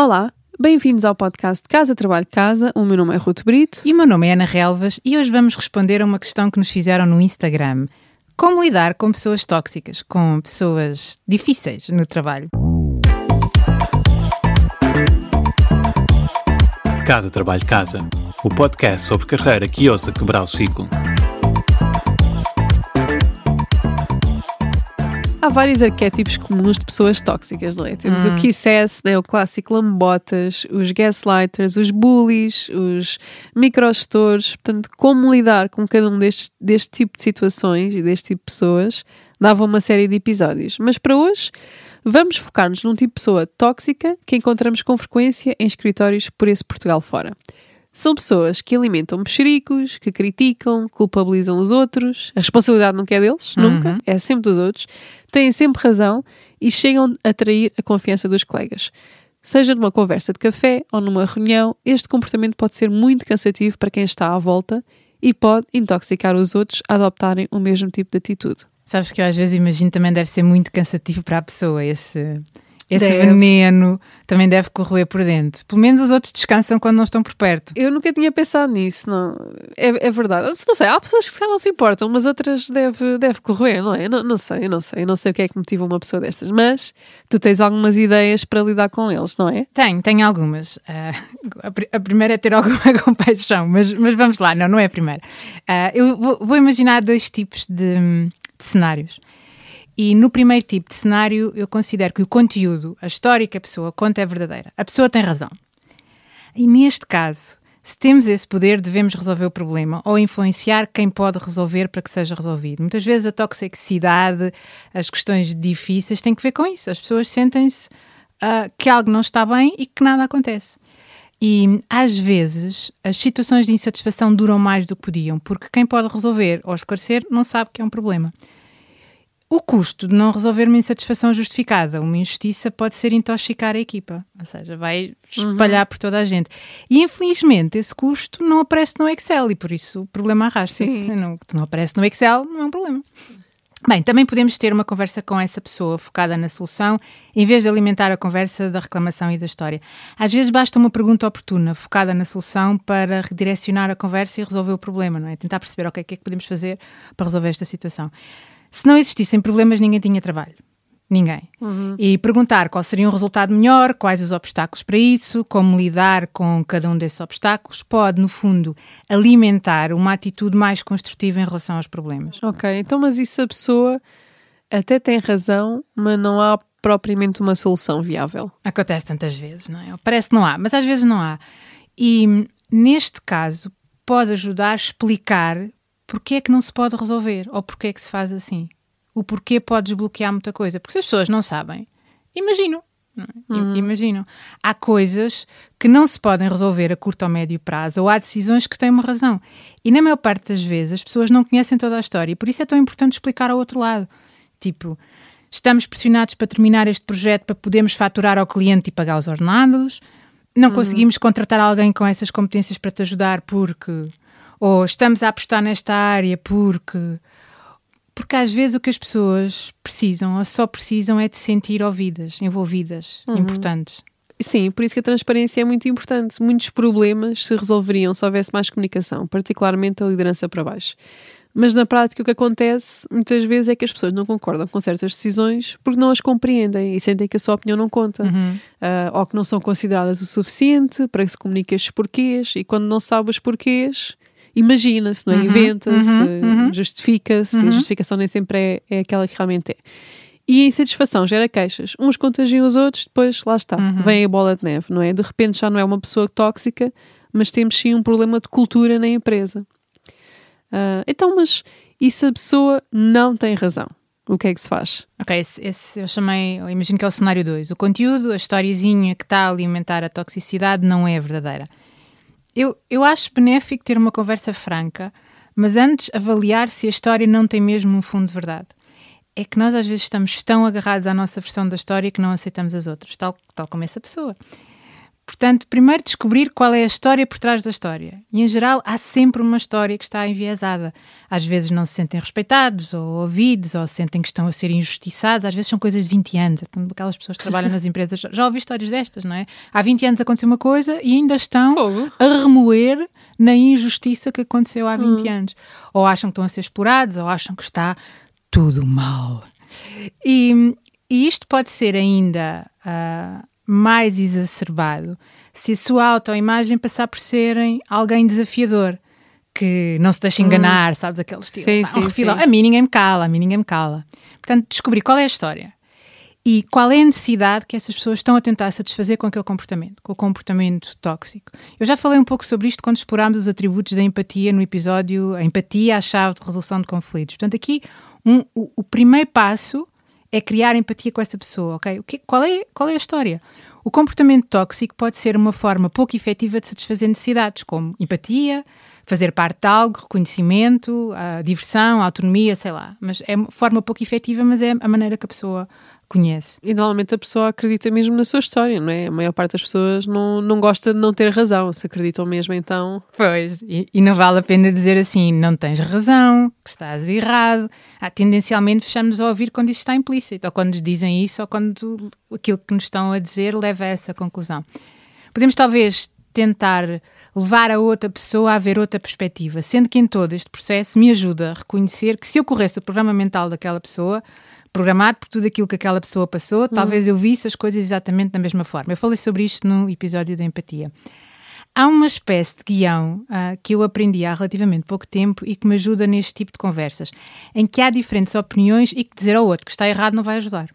Olá, bem-vindos ao podcast Casa Trabalho Casa. O meu nome é Ruto Brito. E o meu nome é Ana Relvas e hoje vamos responder a uma questão que nos fizeram no Instagram. Como lidar com pessoas tóxicas, com pessoas difíceis no trabalho? Casa Trabalho Casa, o podcast sobre carreira que ousa quebrar o ciclo. Há vários arquétipos comuns de pessoas tóxicas, não é? Temos Hum. o Kiss Ass, né? o clássico lambotas, os gaslighters, os bullies, os microgestores. Portanto, como lidar com cada um destes, deste tipo de situações e deste tipo de pessoas dava uma série de episódios. Mas para hoje, vamos focar-nos num tipo de pessoa tóxica que encontramos com frequência em escritórios por esse Portugal fora. São pessoas que alimentam mexericos, que criticam, culpabilizam os outros. A responsabilidade nunca é deles, nunca, é sempre dos outros. Têm sempre razão e chegam a trair a confiança dos colegas. Seja numa conversa de café ou numa reunião, este comportamento pode ser muito cansativo para quem está à volta e pode intoxicar os outros a adoptarem o mesmo tipo de atitude. Sabes que eu às vezes imagino também deve ser muito cansativo para a pessoa esse, esse Deve. veneno também deve corroer por dentro. Pelo menos os outros descansam quando não estão por perto. Eu nunca tinha pensado nisso, não. É, é verdade. Não sei, há pessoas que se calhar não se importam, mas outras deve, deve correr, não é? Não, não sei, não sei. Não sei o que é que motiva uma pessoa destas, mas tu tens algumas ideias para lidar com eles, não é? Tenho, tenho algumas. Ah, a, pri- a primeira é ter alguma compaixão, mas, mas vamos lá, não, não é a primeira. Ah, eu vou, vou imaginar dois tipos de, de cenários. E no primeiro tipo de cenário, eu considero que o conteúdo, a história que a pessoa conta é verdadeira. A pessoa tem razão. E neste caso, se temos esse poder, devemos resolver o problema ou influenciar quem pode resolver para que seja resolvido. Muitas vezes a toxicidade, as questões difíceis têm que ver com isso. As pessoas sentem-se ah, que algo não está bem e que nada acontece. E às vezes as situações de insatisfação duram mais do que podiam, porque quem pode resolver ou esclarecer não sabe que é um problema. O custo de não resolver uma insatisfação justificada, uma injustiça, pode ser intoxicar a equipa, ou seja, vai espalhar por toda a gente. E infelizmente esse custo não aparece no Excel e por isso o problema arrasta-se. Não, não aparece no Excel, não é um problema. Bem, também podemos ter uma conversa com essa pessoa focada na solução, em vez de alimentar a conversa da reclamação e da história. Às vezes basta uma pergunta oportuna, focada na solução, para redirecionar a conversa e resolver o problema, não é? Tentar perceber ok, o que é que podemos fazer para resolver esta situação. Se não existissem problemas, ninguém tinha trabalho. Ninguém. E perguntar qual seria um resultado melhor, quais os obstáculos para isso, como lidar com cada um desses obstáculos, pode, no fundo, alimentar uma atitude mais construtiva em relação aos problemas. Ok, então, mas isso a pessoa até tem razão, mas não há propriamente uma solução viável. Acontece tantas vezes, não é? Parece que não há, mas às vezes não há. E neste caso pode ajudar a explicar porque é que não se pode resolver ou porque é que se faz assim. O porquê pode desbloquear muita coisa. Porque se as pessoas não sabem, imaginam. não é? I- Imaginam. Há coisas que não se podem resolver a curto ou médio prazo, ou há decisões que têm uma razão. E na maior parte das vezes as pessoas não conhecem toda a história, e por isso é tão importante explicar ao outro lado. Tipo, estamos pressionados para terminar este projeto para podermos faturar ao cliente e pagar os ordenados. Não conseguimos contratar alguém com essas competências para te ajudar porque. Ou estamos a apostar nesta área porque. Porque às vezes o que as pessoas precisam, ou só precisam, é de se sentir ouvidas, envolvidas, importantes. Sim, por isso que a transparência é muito importante. Muitos problemas se resolveriam se houvesse mais comunicação, particularmente a liderança para baixo. Mas na prática o que acontece muitas vezes é que as pessoas não concordam com certas decisões porque não as compreendem e sentem que a sua opinião não conta. Ah, ou que não são consideradas o suficiente para que se comunique estes porquês e quando não sabe os porquês imagina-se, não é? inventa-se, justifica-se e a justificação nem sempre é, é aquela que realmente é. E a insatisfação gera queixas. Uns contagiam os outros, depois lá está, vem a bola de neve, não é? De repente já não é uma pessoa tóxica, mas temos sim um problema de cultura na empresa. Ah, então, mas e se a pessoa não tem razão? O que é que se faz? Ok, esse, esse eu chamei, eu imagino que é o cenário 2. O conteúdo, a historiezinha que está a alimentar a toxicidade não é verdadeira. Eu, eu acho benéfico ter uma conversa franca, mas antes avaliar se a história não tem mesmo um fundo de verdade. É que nós às vezes estamos tão agarrados à nossa versão da história que não aceitamos as outras, tal, tal como essa pessoa. Portanto, primeiro descobrir qual é a história por trás da história. E, em geral, há sempre uma história que está enviesada. Às vezes não se sentem respeitados ou ouvidos, ou sentem que estão a ser injustiçados. Às vezes são coisas de 20 anos. Então, aquelas pessoas que trabalham nas empresas já ouvi histórias destas, não é? Há 20 anos aconteceu uma coisa e ainda estão Fogo. a remoer na injustiça que aconteceu há 20 anos. Ou acham que estão a ser explorados, ou acham que está tudo mal. E, e isto pode ser ainda ah, mais exacerbado se a sua autoimagem passar por serem alguém desafiador. Que não se deixa enganar, sabes? Aquele estilo. Sim, "Pá, um sim, refilão. sim. A mim ninguém me cala, a mim ninguém me cala. Portanto, descobrir qual é a história e qual é a necessidade que essas pessoas estão a tentar satisfazer com aquele comportamento, com o comportamento tóxico. Eu já falei um pouco sobre isto quando explorámos os atributos da empatia no episódio A Empatia, a chave de resolução de conflitos. Portanto, aqui um- o, o primeiro passo é criar empatia com essa pessoa, ok? O que, qual, é, qual é a história? O comportamento tóxico pode ser uma forma pouco efetiva de satisfazer necessidades, como empatia, fazer parte de algo, reconhecimento, a diversão, a autonomia, sei lá. Mas é uma forma pouco efetiva, mas é a maneira que a pessoa conhece. E normalmente a pessoa acredita mesmo na sua história, não é? A maior parte das pessoas não, não gosta de não ter razão. Se acreditam mesmo, então. Pois, e, e não vale a pena dizer assim, não tens razão, que estás errado. Ah, tendencialmente fechamos a ouvir quando isso está implícito, ou quando nos dizem isso, ou quando aquilo que nos estão a dizer leva a essa conclusão. Podemos talvez tentar levar a outra pessoa a ver outra perspectiva, sendo que em todo este processo me ajuda a reconhecer que se ocorresse o programa mental daquela pessoa, programado por tudo aquilo que aquela pessoa passou, talvez eu visse as coisas exatamente da mesma forma. Eu falei sobre isto no episódio da empatia. Há uma espécie de guião ah, que eu aprendi há relativamente pouco tempo e que me ajuda neste tipo de conversas, em que há diferentes opiniões e que dizer ao outro que está errado não vai ajudar.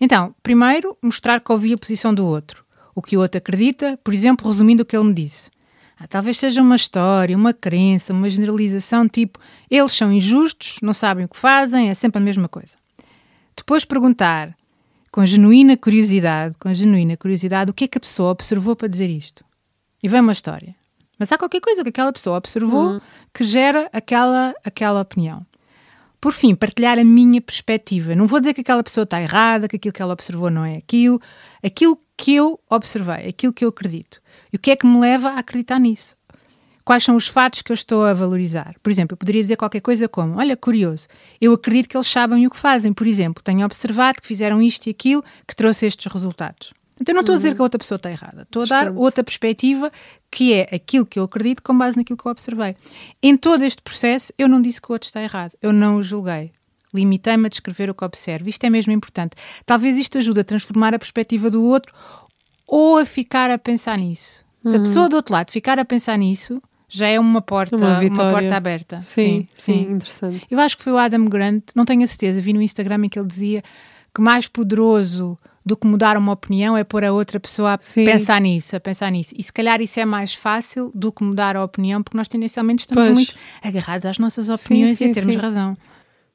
Então, primeiro, mostrar que ouvi a posição do outro, o que o outro acredita, por exemplo, resumindo o que ele me disse. Ah, talvez seja uma história, uma crença, uma generalização tipo eles são injustos, não sabem o que fazem, é sempre a mesma coisa. Depois perguntar, com genuína curiosidade, com genuína curiosidade, o que é que a pessoa observou para dizer isto. E vem uma história. Mas há qualquer coisa que aquela pessoa observou que gera aquela, aquela opinião. Por fim, partilhar a minha perspectiva. Não vou dizer que aquela pessoa está errada, que aquilo que ela observou não é aquilo. Aquilo que eu observei, aquilo que eu acredito. E o que é que me leva a acreditar nisso? Quais são os fatos que eu estou a valorizar? Por exemplo, eu poderia dizer qualquer coisa como: Olha, curioso, eu acredito que eles sabem o que fazem. Por exemplo, tenho observado que fizeram isto e aquilo que trouxe estes resultados. Então, eu não estou a dizer que a outra pessoa está errada. Estou a dar outra perspectiva que é aquilo que eu acredito com base naquilo que eu observei. Em todo este processo, eu não disse que o outro está errado. Eu não o julguei. Limitei-me a descrever o que observo. Isto é mesmo importante. Talvez isto ajude a transformar a perspectiva do outro ou a ficar a pensar nisso. Se a pessoa do outro lado ficar a pensar nisso, já é uma porta, Uma uma, porta aberta. Sim, sim, interessante. Eu acho que foi o Adam Grant, não tenho a certeza, vi no Instagram em que ele dizia que mais poderoso do que mudar uma opinião é pôr a outra pessoa a Sim. pensar nisso, a pensar nisso. E se calhar isso é mais fácil do que mudar a opinião, porque nós tendencialmente estamos Pois. muito agarrados às nossas opiniões sim, e a termos sim. razão.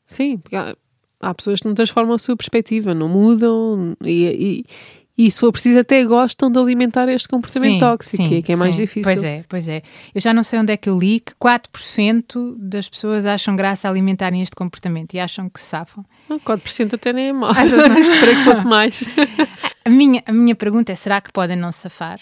Sim, porque há, há pessoas que não transformam a sua perspectiva, não mudam e, e, e se for preciso até gostam de alimentar este comportamento Sim, tóxico, sim, que é, é mais sim. difícil. Pois é, pois é. Eu já não sei onde é que eu li que 4% das pessoas acham graça a alimentarem este comportamento e acham que se safam. Ah, 4% até nem é mau. Achas mais? Esperei que fosse mais. A minha, a minha pergunta é: será que podem não safar?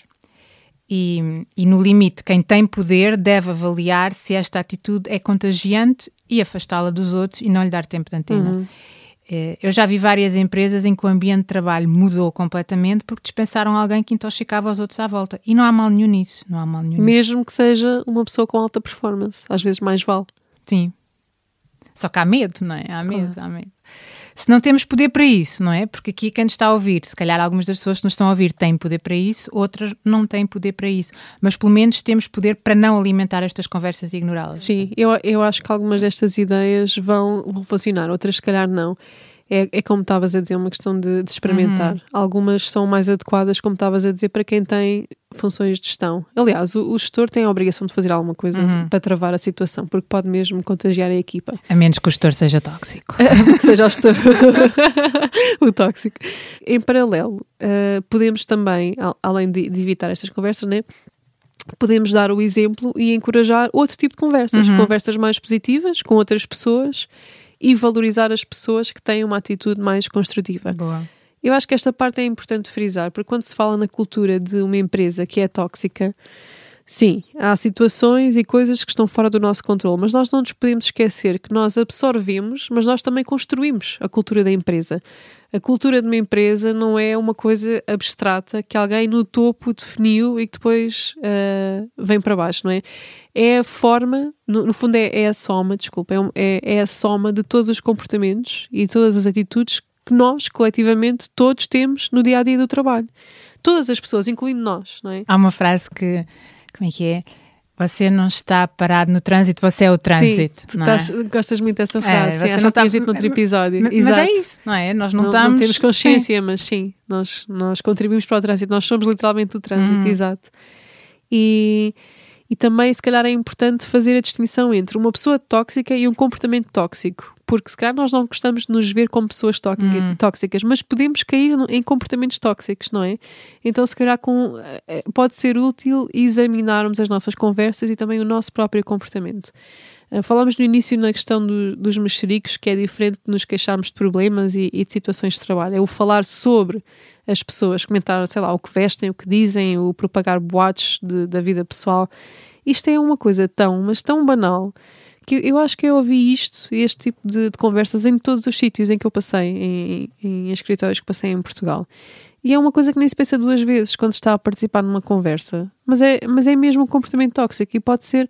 E, e no limite, quem tem poder deve avaliar se esta atitude é contagiante e afastá-la dos outros e não lhe dar tempo de antena. Eh, Eu já vi várias empresas em que o ambiente de trabalho mudou completamente porque dispensaram alguém que intoxicava os outros à volta. E não há mal nenhum nisso. Não há mal nenhum nisso. Mesmo que seja uma pessoa com alta performance, às vezes mais vale. Sim. Só que há medo, não é? Há medo, há medo. Se não temos poder para isso, não é? Porque aqui quem está a ouvir, se calhar algumas das pessoas que nos estão a ouvir têm poder para isso, outras não têm poder para isso. Mas pelo menos temos poder para não alimentar estas conversas e ignorá-las. Sim, eu, eu acho que algumas destas ideias vão, vão funcionar, outras se calhar não. É, é como estavas a dizer, uma questão de, de experimentar. Uhum. Algumas são mais adequadas, como estavas a dizer, para quem tem funções de gestão. Aliás, o, o gestor tem a obrigação de fazer alguma coisa Uhum. para travar a situação, porque pode mesmo contagiar a equipa. A menos que o gestor seja tóxico. que seja o gestor o tóxico. Em paralelo, eh, podemos também, al- além de, de evitar estas conversas, né? Podemos dar o exemplo e encorajar outro tipo de conversas, conversas mais positivas com outras pessoas e valorizar as pessoas que têm uma atitude mais construtiva. Boa. Eu acho que esta parte é importante frisar, porque quando se fala na cultura de uma empresa que é tóxica, sim, há situações e coisas que estão fora do nosso controle, mas nós não nos podemos esquecer que nós absorvemos, mas nós também construímos a cultura da empresa. A cultura de uma empresa não é uma coisa abstrata que alguém no topo definiu e que depois uh, vem para baixo, não é? É a forma, no, no fundo, é, é, a soma, desculpa, é, é, é a soma de todos os comportamentos e todas as atitudes que nós, coletivamente, todos temos no dia a dia do trabalho. Todas as pessoas, incluindo nós, não é? Há uma frase que, como é que é? Você não está parado no trânsito, você é o trânsito. Sim, tu estás, é? gostas muito dessa frase. É, sim, acho não está dito noutro episódio. Mas, mas, é isso, não é? Nós não, não estamos. Não temos consciência, sim. mas sim, nós, nós contribuímos para o trânsito, nós somos literalmente o trânsito, uhum. exato. E e também, se calhar, é importante fazer a distinção entre uma pessoa tóxica e um comportamento tóxico. Porque, se calhar, nós não gostamos de nos ver como pessoas hum. tóxicas, mas podemos cair em comportamentos tóxicos, não é? Então, se calhar, com, eh, pode ser útil examinarmos as nossas conversas e também o nosso próprio comportamento. Uh, falamos no início na questão do, dos mexericos, que é diferente de nos queixarmos de problemas e, e, de situações de trabalho. É o falar sobre as pessoas, comentar, sei lá, o que vestem, o que dizem, o propagar boatos de, da vida pessoal. Isto é uma coisa tão, mas tão banal, que eu acho que eu ouvi isto, este tipo de, de conversas, em todos os sítios em que eu passei, em, em, em escritórios que passei em Portugal. E é uma coisa que nem se pensa duas vezes quando está a participar numa conversa. Mas é, mas é mesmo um comportamento tóxico e pode ser,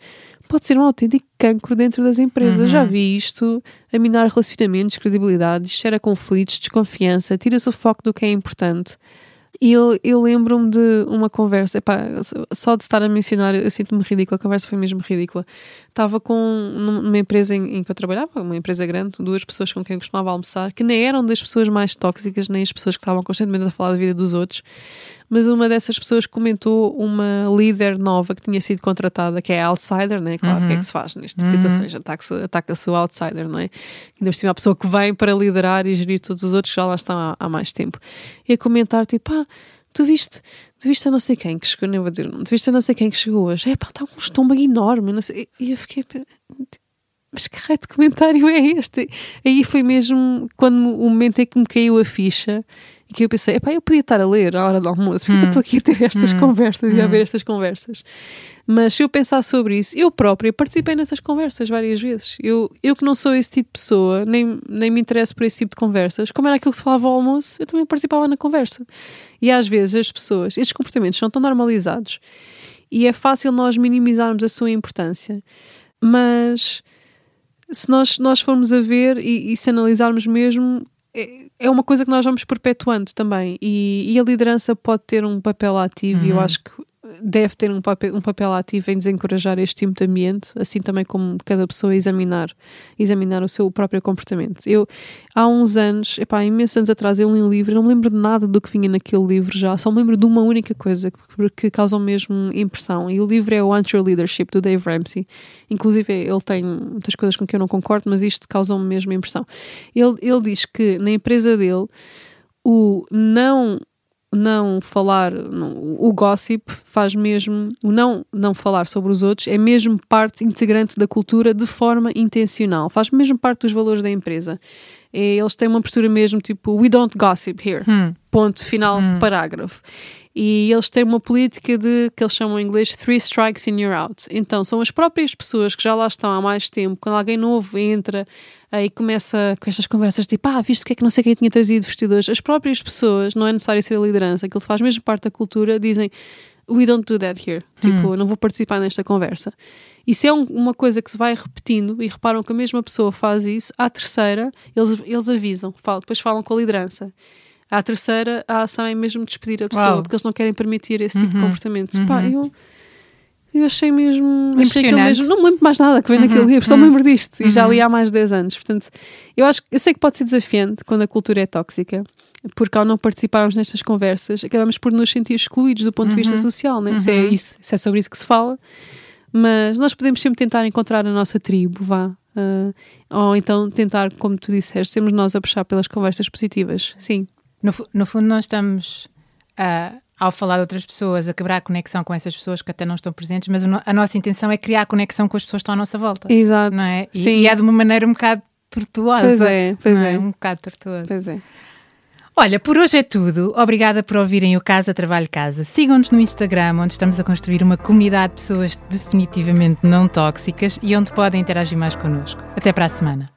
pode ser um autêntico cancro dentro das empresas. Uhum. Já vi isto a minar relacionamentos, credibilidade, gera conflitos, desconfiança, tira-se o foco do que é importante. E eu, eu lembro-me de uma conversa, epá, só de estar a mencionar, eu sinto-me ridícula, a conversa foi mesmo ridícula. Estava com numa empresa em, em, que eu trabalhava, uma empresa grande, duas pessoas com quem eu costumava almoçar, que nem eram das pessoas mais tóxicas, nem as pessoas que estavam constantemente a falar da vida dos outros, mas uma dessas pessoas comentou uma líder nova que tinha sido contratada, que é outsider, né? Claro, o uhum. que é que se faz neste tipo uhum. situações? Ataca-se ataca o outsider, não é? Ainda por cima a pessoa que vem para liderar e gerir todos os outros já lá estão há, há mais tempo. E a comentar, tipo, ah, tu viste, tu viste a não sei quem que chegou, nem vou dizer o nome, tu viste a não sei quem que chegou hoje, é pá, está um estômago enorme, não sei. E eu fiquei, mas que raio de comentário é este? Aí foi mesmo quando o momento em que me caiu a ficha e que eu pensei, epá, eu podia estar a ler à hora do almoço, porque hum. eu estou aqui a ter estas hum. conversas hum. e a ver estas conversas. Mas se eu pensar sobre isso, eu própria participei nessas conversas várias vezes. Eu, eu que não sou esse tipo de pessoa, nem, nem me interesso por esse tipo de conversas, como era aquilo que se falava ao almoço, eu também participava na conversa. E às vezes as pessoas, estes comportamentos são tão normalizados e é fácil nós minimizarmos a sua importância. Mas se nós, nós formos a ver e, e se analisarmos mesmo, é, é uma coisa que nós vamos perpetuando também e, e a liderança pode ter um papel ativo uhum. e eu uhum. acho que deve ter um papel, um papel ativo em desencorajar este tipo de ambiente, assim também como cada pessoa examinar, examinar o seu próprio comportamento. Eu, há uns anos, epá, imensos anos atrás, eu li um livro, não me lembro de nada do que vinha naquele livro já, só me lembro de uma única coisa que, que causou mesmo impressão. E o livro é o Anti Leadership, do Dave Ramsey. Inclusive, ele tem muitas coisas com que eu não concordo, mas isto causou-me mesmo impressão. Ele, ele diz que na empresa dele, o não não falar, não, o gossip faz mesmo, o não, não falar sobre os outros é mesmo parte integrante da cultura de forma intencional, faz mesmo parte dos valores da empresa. E eles têm uma postura mesmo tipo, we don't gossip here, hum. ponto final, hum. parágrafo. E eles têm uma política de que eles chamam em inglês three strikes and you're out. Então, são as próprias pessoas que já lá estão há mais tempo, quando alguém novo entra aí começa com estas conversas tipo, ah, visto que é que não sei quem tinha trazido vestidores. As próprias pessoas, não é necessário ser a liderança, aquilo faz mesmo parte da cultura, dizem, we don't do that here. Tipo, hum. não vou participar nesta conversa. Isso é um, uma coisa que se vai repetindo e reparam que a mesma pessoa faz isso. À terceira, eles, eles avisam, falam, depois falam com a liderança. À terceira, a ação é mesmo despedir a pessoa, Uau. porque eles não querem permitir esse tipo uhum. de comportamento. Uhum. Pá, eu, eu achei mesmo. Achei mesmo. Não me lembro mais nada que vem uhum. naquele livro, só me lembro disto. E já li uhum. há mais de 10 anos. Portanto, eu acho eu sei que pode ser desafiante quando a cultura é tóxica, porque ao não participarmos nestas conversas, acabamos por nos sentir excluídos do ponto de vista uhum. social, né? Se é uhum. isso, se é sobre isso que se fala. Mas nós podemos sempre tentar encontrar a nossa tribo, vá. Uh, ou então tentar, como tu disseste, sermos nós a puxar pelas conversas positivas. Sim. No, no fundo, nós estamos a, ao falar de outras pessoas, a quebrar a conexão com essas pessoas que até não estão presentes, mas a nossa intenção é criar conexão com as pessoas que estão à nossa volta. Exato. Não é? E, Sim. e é de uma maneira um bocado tortuosa. Pois é, pois é? é. Um bocado tortuosa. Pois é. Olha, por hoje é tudo. Obrigada por ouvirem o Casa Trabalho Casa. Sigam-nos no Instagram, onde estamos a construir uma comunidade de pessoas definitivamente não tóxicas e onde podem interagir mais connosco. Até para a semana.